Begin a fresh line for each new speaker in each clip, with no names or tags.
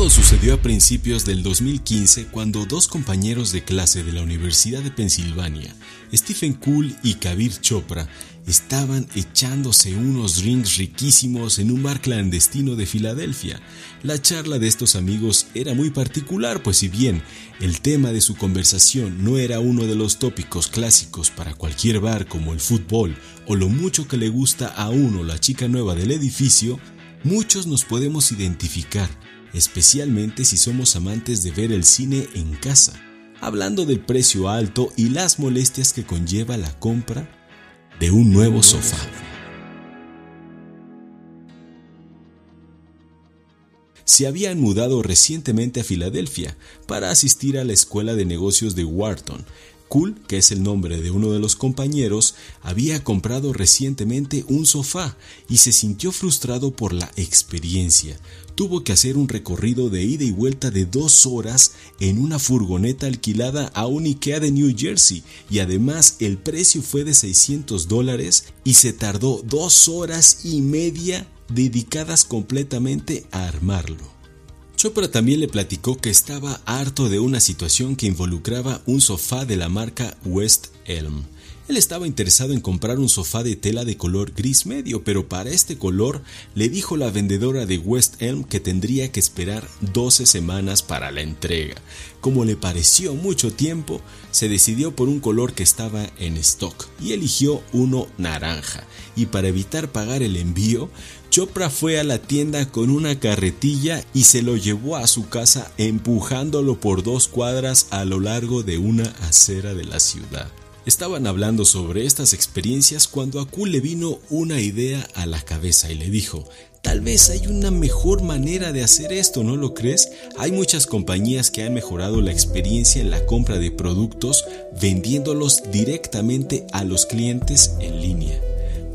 Todo sucedió a principios del 2015 cuando dos compañeros de clase de la Universidad de Pensilvania, Stephen Cool y Kabir Chopra, estaban echándose unos drinks riquísimos en un bar clandestino de Filadelfia. La charla de estos amigos era muy particular, pues si bien el tema de su conversación no era uno de los tópicos clásicos para cualquier bar como el fútbol o lo mucho que le gusta a uno la chica nueva del edificio, muchos nos podemos identificar especialmente si somos amantes de ver el cine en casa, hablando del precio alto y las molestias que conlleva la compra de un nuevo sofá. se habían mudado recientemente a Filadelfia para asistir a la escuela de negocios de Wharton, Cool, que es el nombre de uno de los compañeros, había comprado recientemente un sofá y se sintió frustrado por la experiencia. Tuvo que hacer un recorrido de ida y vuelta de dos horas en una furgoneta alquilada a un IKEA de New Jersey y además el precio fue de 600 dólares y se tardó dos horas y media dedicadas completamente a armarlo. Chopra también le platicó que estaba harto de una situación que involucraba un sofá de la marca West Elm. Él estaba interesado en comprar un sofá de tela de color gris medio, pero para este color le dijo la vendedora de West Elm que tendría que esperar 12 semanas para la entrega. Como le pareció mucho tiempo, se decidió por un color que estaba en stock y eligió uno naranja. Y para evitar pagar el envío, Chopra fue a la tienda con una carretilla y se lo llevó a su casa empujándolo por dos cuadras a lo largo de una acera de la ciudad. Estaban hablando sobre estas experiencias cuando a Kul le vino una idea a la cabeza y le dijo, Tal vez hay una mejor manera de hacer esto, ¿no lo crees? Hay muchas compañías que han mejorado la experiencia en la compra de productos vendiéndolos directamente a los clientes en línea.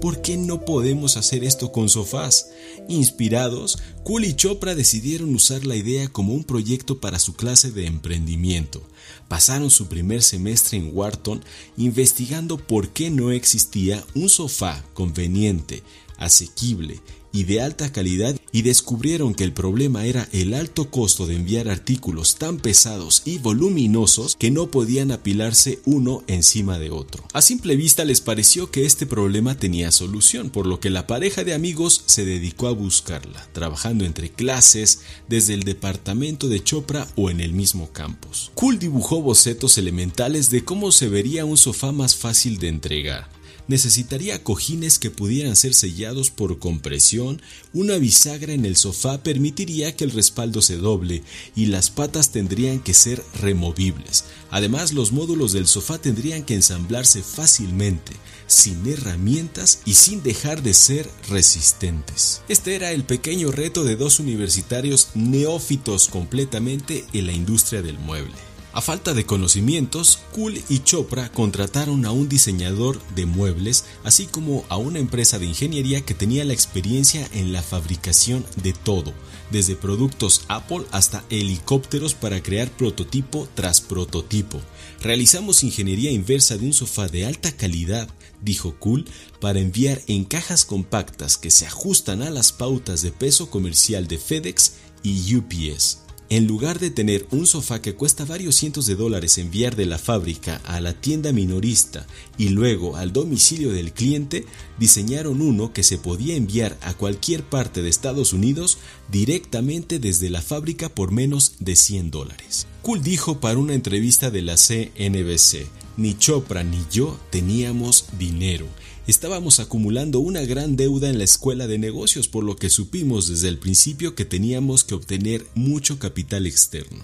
¿Por qué no podemos hacer esto con sofás? Inspirados, Cool y Chopra decidieron usar la idea como un proyecto para su clase de emprendimiento. Pasaron su primer semestre en Wharton investigando por qué no existía un sofá conveniente, asequible y de alta calidad y descubrieron que el problema era el alto costo de enviar artículos tan pesados y voluminosos que no podían apilarse uno encima de otro. A simple vista les pareció que este problema tenía solución, por lo que la pareja de amigos se dedicó a buscarla, trabajando entre clases, desde el departamento de Chopra o en el mismo campus. Cool dibujó bocetos elementales de cómo se vería un sofá más fácil de entregar necesitaría cojines que pudieran ser sellados por compresión, una bisagra en el sofá permitiría que el respaldo se doble y las patas tendrían que ser removibles. Además, los módulos del sofá tendrían que ensamblarse fácilmente, sin herramientas y sin dejar de ser resistentes. Este era el pequeño reto de dos universitarios neófitos completamente en la industria del mueble. A falta de conocimientos, Cool y Chopra contrataron a un diseñador de muebles, así como a una empresa de ingeniería que tenía la experiencia en la fabricación de todo, desde productos Apple hasta helicópteros para crear prototipo tras prototipo. Realizamos ingeniería inversa de un sofá de alta calidad, dijo Cool, para enviar en cajas compactas que se ajustan a las pautas de peso comercial de FedEx y UPS. En lugar de tener un sofá que cuesta varios cientos de dólares enviar de la fábrica a la tienda minorista y luego al domicilio del cliente, diseñaron uno que se podía enviar a cualquier parte de Estados Unidos directamente desde la fábrica por menos de 100 dólares. Cool dijo para una entrevista de la CNBC, ni Chopra ni yo teníamos dinero estábamos acumulando una gran deuda en la escuela de negocios, por lo que supimos desde el principio que teníamos que obtener mucho capital externo.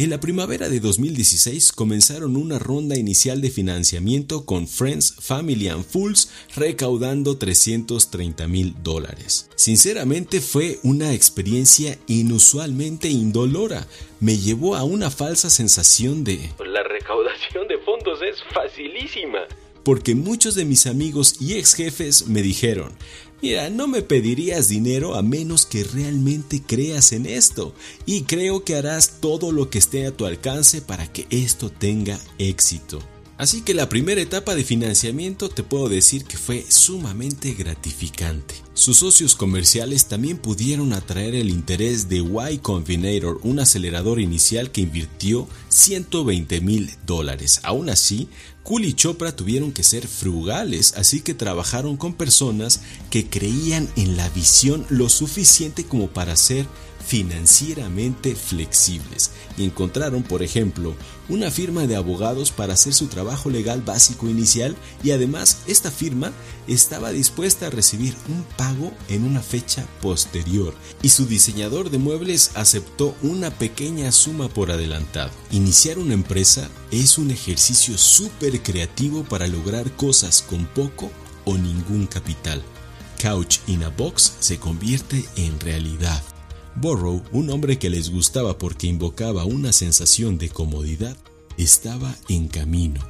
En la primavera de 2016 comenzaron una ronda inicial de financiamiento con Friends, Family and Fools recaudando 330 mil dólares. Sinceramente fue una experiencia inusualmente indolora. Me llevó a una falsa sensación de...
La recaudación de fondos es facilísima.
Porque muchos de mis amigos y ex jefes me dijeron, Mira, no me pedirías dinero a menos que realmente creas en esto y creo que harás todo lo que esté a tu alcance para que esto tenga éxito. Así que la primera etapa de financiamiento te puedo decir que fue sumamente gratificante. Sus socios comerciales también pudieron atraer el interés de Y Combinator, un acelerador inicial que invirtió 120 mil dólares. Aún así, Cool y Chopra tuvieron que ser frugales, así que trabajaron con personas que creían en la visión lo suficiente como para ser financieramente flexibles y encontraron, por ejemplo, una firma de abogados para hacer su trabajo legal básico inicial y además esta firma estaba dispuesta a recibir un pago en una fecha posterior y su diseñador de muebles aceptó una pequeña suma por adelantado. Iniciar una empresa es un ejercicio súper creativo para lograr cosas con poco o ningún capital. Couch in a Box se convierte en realidad. Borrow, un hombre que les gustaba porque invocaba una sensación de comodidad, estaba en camino.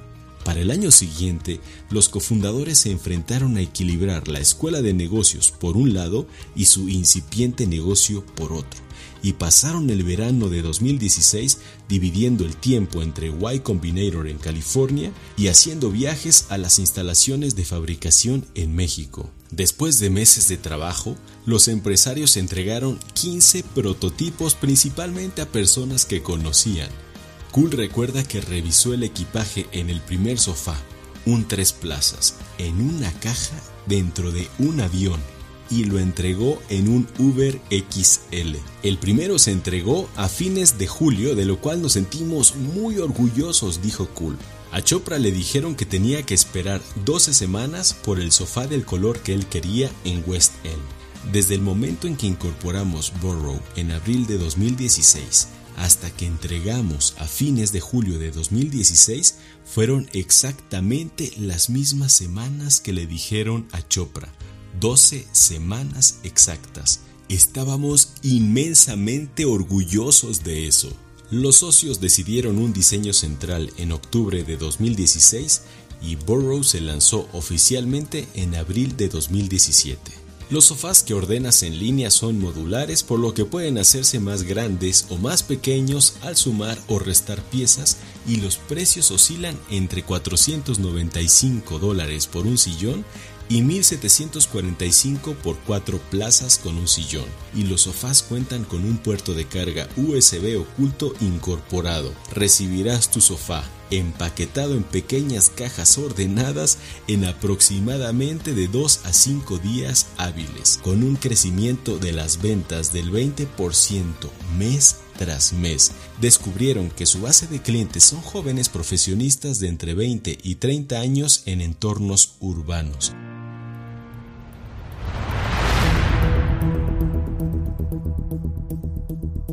Para el año siguiente, los cofundadores se enfrentaron a equilibrar la escuela de negocios por un lado y su incipiente negocio por otro, y pasaron el verano de 2016 dividiendo el tiempo entre Y Combinator en California y haciendo viajes a las instalaciones de fabricación en México. Después de meses de trabajo, los empresarios entregaron 15 prototipos principalmente a personas que conocían. Cool recuerda que revisó el equipaje en el primer sofá, un tres plazas, en una caja dentro de un avión y lo entregó en un Uber XL. El primero se entregó a fines de julio, de lo cual nos sentimos muy orgullosos, dijo Cool. A Chopra le dijeron que tenía que esperar 12 semanas por el sofá del color que él quería en West End. Desde el momento en que incorporamos Burrow en abril de 2016 hasta que entregamos a fines de julio de 2016 fueron exactamente las mismas semanas que le dijeron a Chopra. 12 semanas exactas. Estábamos inmensamente orgullosos de eso. Los socios decidieron un diseño central en octubre de 2016 y Burrow se lanzó oficialmente en abril de 2017. Los sofás que ordenas en línea son modulares por lo que pueden hacerse más grandes o más pequeños al sumar o restar piezas y los precios oscilan entre 495 dólares por un sillón y 1745 por cuatro plazas con un sillón. Y los sofás cuentan con un puerto de carga USB oculto incorporado. Recibirás tu sofá empaquetado en pequeñas cajas ordenadas en aproximadamente de 2 a 5 días hábiles, con un crecimiento de las ventas del 20% mes tras mes. Descubrieron que su base de clientes son jóvenes profesionistas de entre 20 y 30 años en entornos urbanos.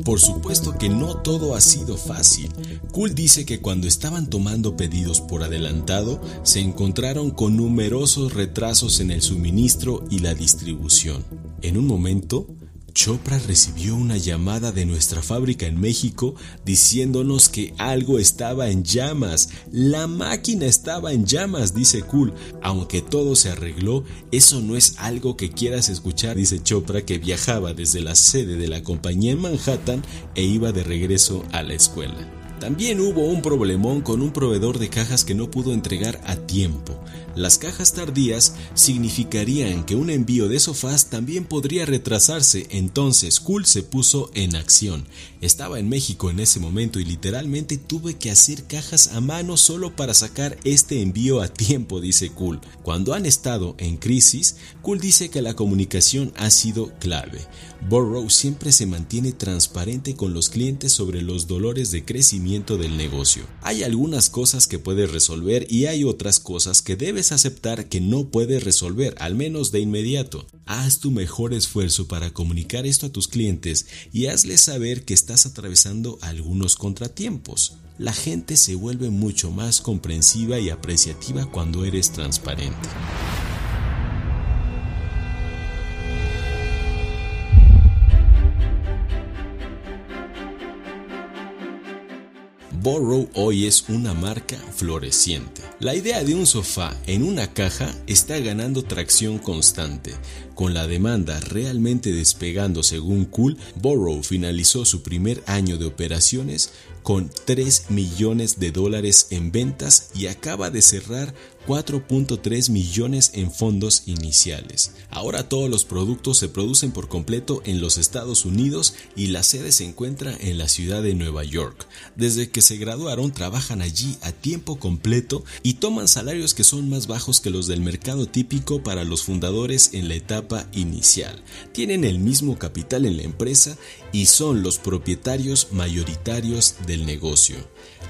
Por supuesto que no todo ha sido fácil. Cool dice que cuando estaban tomando pedidos por adelantado, se encontraron con numerosos retrasos en el suministro y la distribución. En un momento, Chopra recibió una llamada de nuestra fábrica en México diciéndonos que algo estaba en llamas. La máquina estaba en llamas, dice Cool. Aunque todo se arregló, eso no es algo que quieras escuchar, dice Chopra, que viajaba desde la sede de la compañía en Manhattan e iba de regreso a la escuela. También hubo un problemón con un proveedor de cajas que no pudo entregar a tiempo. Las cajas tardías significarían que un envío de sofás también podría retrasarse, entonces Cool se puso en acción. Estaba en México en ese momento y literalmente tuve que hacer cajas a mano solo para sacar este envío a tiempo, dice Cool. Cuando han estado en crisis, Cool dice que la comunicación ha sido clave. Burrow siempre se mantiene transparente con los clientes sobre los dolores de crecimiento del negocio. Hay algunas cosas que puedes resolver y hay otras cosas que debes aceptar que no puedes resolver, al menos de inmediato. Haz tu mejor esfuerzo para comunicar esto a tus clientes y hazles saber que estás atravesando algunos contratiempos. La gente se vuelve mucho más comprensiva y apreciativa cuando eres transparente. Borrow hoy es una marca floreciente. La idea de un sofá en una caja está ganando tracción constante. Con la demanda realmente despegando según Cool, Borrow finalizó su primer año de operaciones con 3 millones de dólares en ventas y acaba de cerrar 4.3 millones en fondos iniciales. Ahora todos los productos se producen por completo en los Estados Unidos y la sede se encuentra en la ciudad de Nueva York. Desde que se graduaron trabajan allí a tiempo completo y toman salarios que son más bajos que los del mercado típico para los fundadores en la etapa inicial. Tienen el mismo capital en la empresa y son los propietarios mayoritarios del negocio.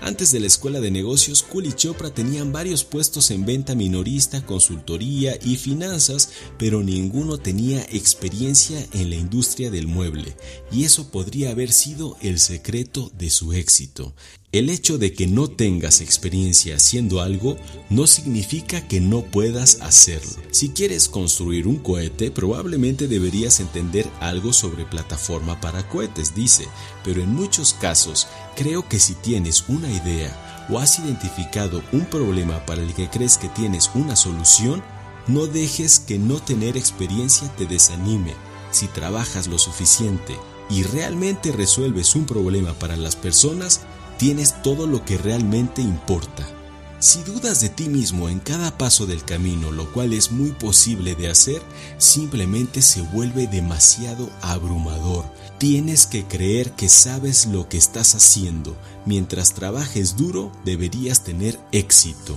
Antes de la escuela de negocios, Cool y Chopra tenían varios puestos en venta minorista, consultoría y finanzas, pero ninguno tenía experiencia en la industria del mueble, y eso podría haber sido el secreto de su éxito. El hecho de que no tengas experiencia haciendo algo no significa que no puedas hacerlo. Si quieres construir un cohete, probablemente deberías entender algo sobre plataforma para cohetes, dice, pero en muchos casos creo que si tienes una idea o has identificado un problema para el que crees que tienes una solución, no dejes que no tener experiencia te desanime. Si trabajas lo suficiente y realmente resuelves un problema para las personas, tienes todo lo que realmente importa. Si dudas de ti mismo en cada paso del camino, lo cual es muy posible de hacer, simplemente se vuelve demasiado abrumador. Tienes que creer que sabes lo que estás haciendo. Mientras trabajes duro, deberías tener éxito.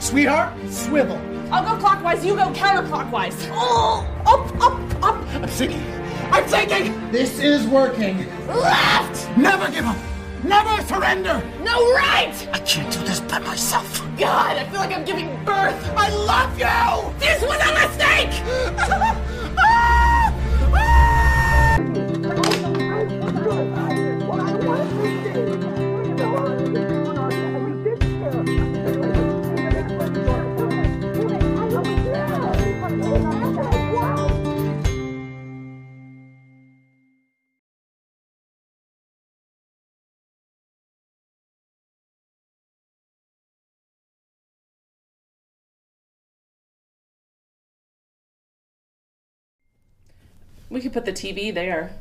Sweetheart, swivel.
I'll go clockwise, you go counterclockwise. Oh, up, up, up.
I'm. I'm thinking. This is working.
Left!
Never give up. Never surrender.
No, right!
I can't do this by myself.
God, I feel like I'm giving birth.
I love you.
This was a mistake! We could put the TV there.